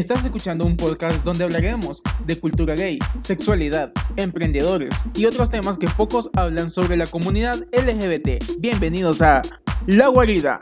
Estás escuchando un podcast donde hablaremos de cultura gay, sexualidad, emprendedores y otros temas que pocos hablan sobre la comunidad LGBT. Bienvenidos a La Guarida.